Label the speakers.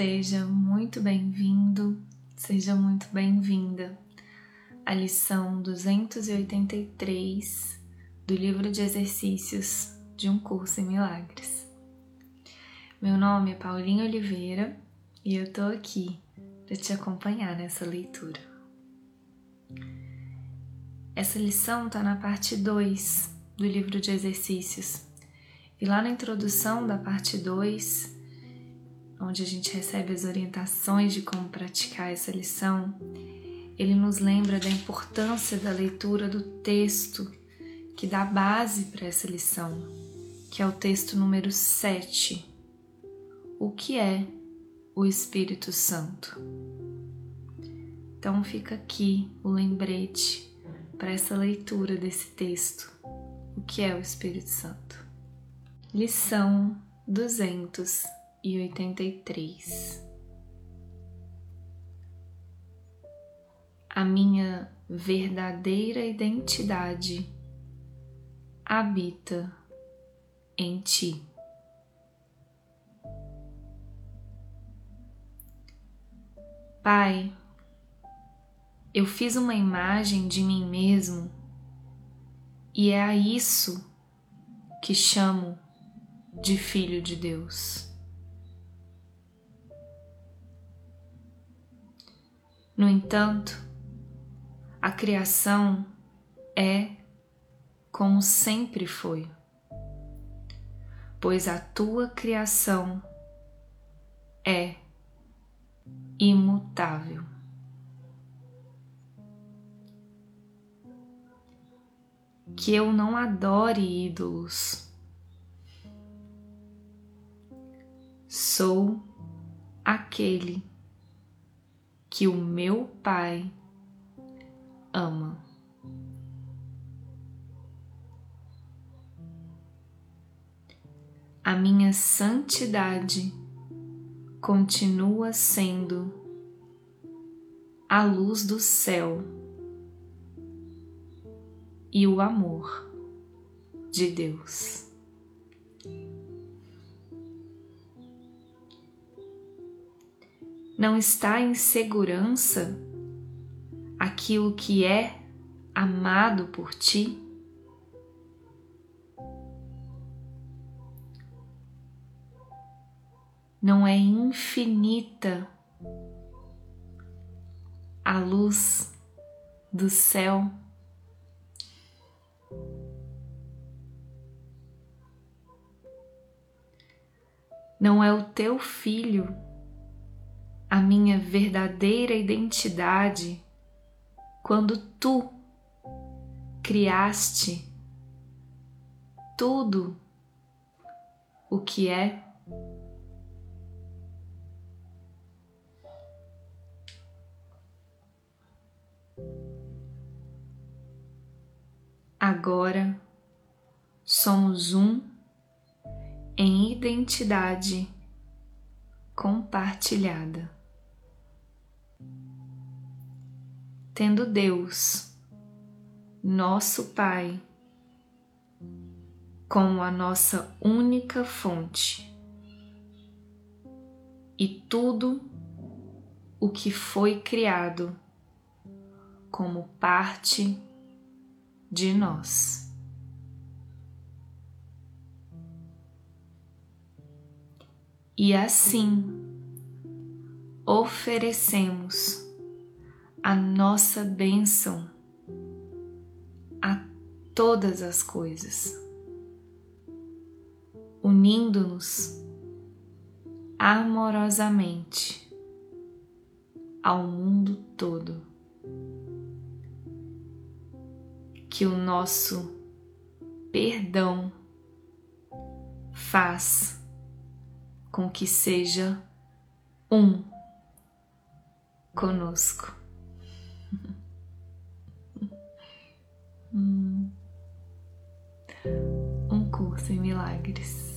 Speaker 1: Seja muito bem-vindo, seja muito bem-vinda à lição 283 do livro de exercícios de um curso em milagres. Meu nome é Paulinha Oliveira e eu tô aqui para te acompanhar nessa leitura. Essa lição está na parte 2 do livro de exercícios. E lá na introdução da parte 2, onde a gente recebe as orientações de como praticar essa lição, ele nos lembra da importância da leitura do texto que dá base para essa lição, que é o texto número 7. O que é o Espírito Santo? Então fica aqui o lembrete para essa leitura desse texto. O que é o Espírito Santo? Lição 283 A minha verdadeira identidade habita em ti. Pai, eu fiz uma imagem de mim mesmo e é a isso que chamo de Filho de Deus. No entanto, a criação é como sempre foi, pois a tua criação é imutável. que eu não adore ídolos. Sou aquele que o meu Pai ama. A minha santidade continua sendo a luz do céu e o amor de Deus. Não está em segurança aquilo que é amado por ti? Não é infinita a luz do céu? não é o teu filho, a minha verdadeira identidade, quando tu criaste tudo o que é. Agora somos um em identidade compartilhada. Tendo Deus, nosso Pai, como a nossa única fonte e tudo o que foi criado como parte de nós. e assim oferecemos a nossa bênção a todas as coisas, unindo-nos amorosamente ao mundo todo. Que o nosso perdão faz com que seja um conosco. Em milagres.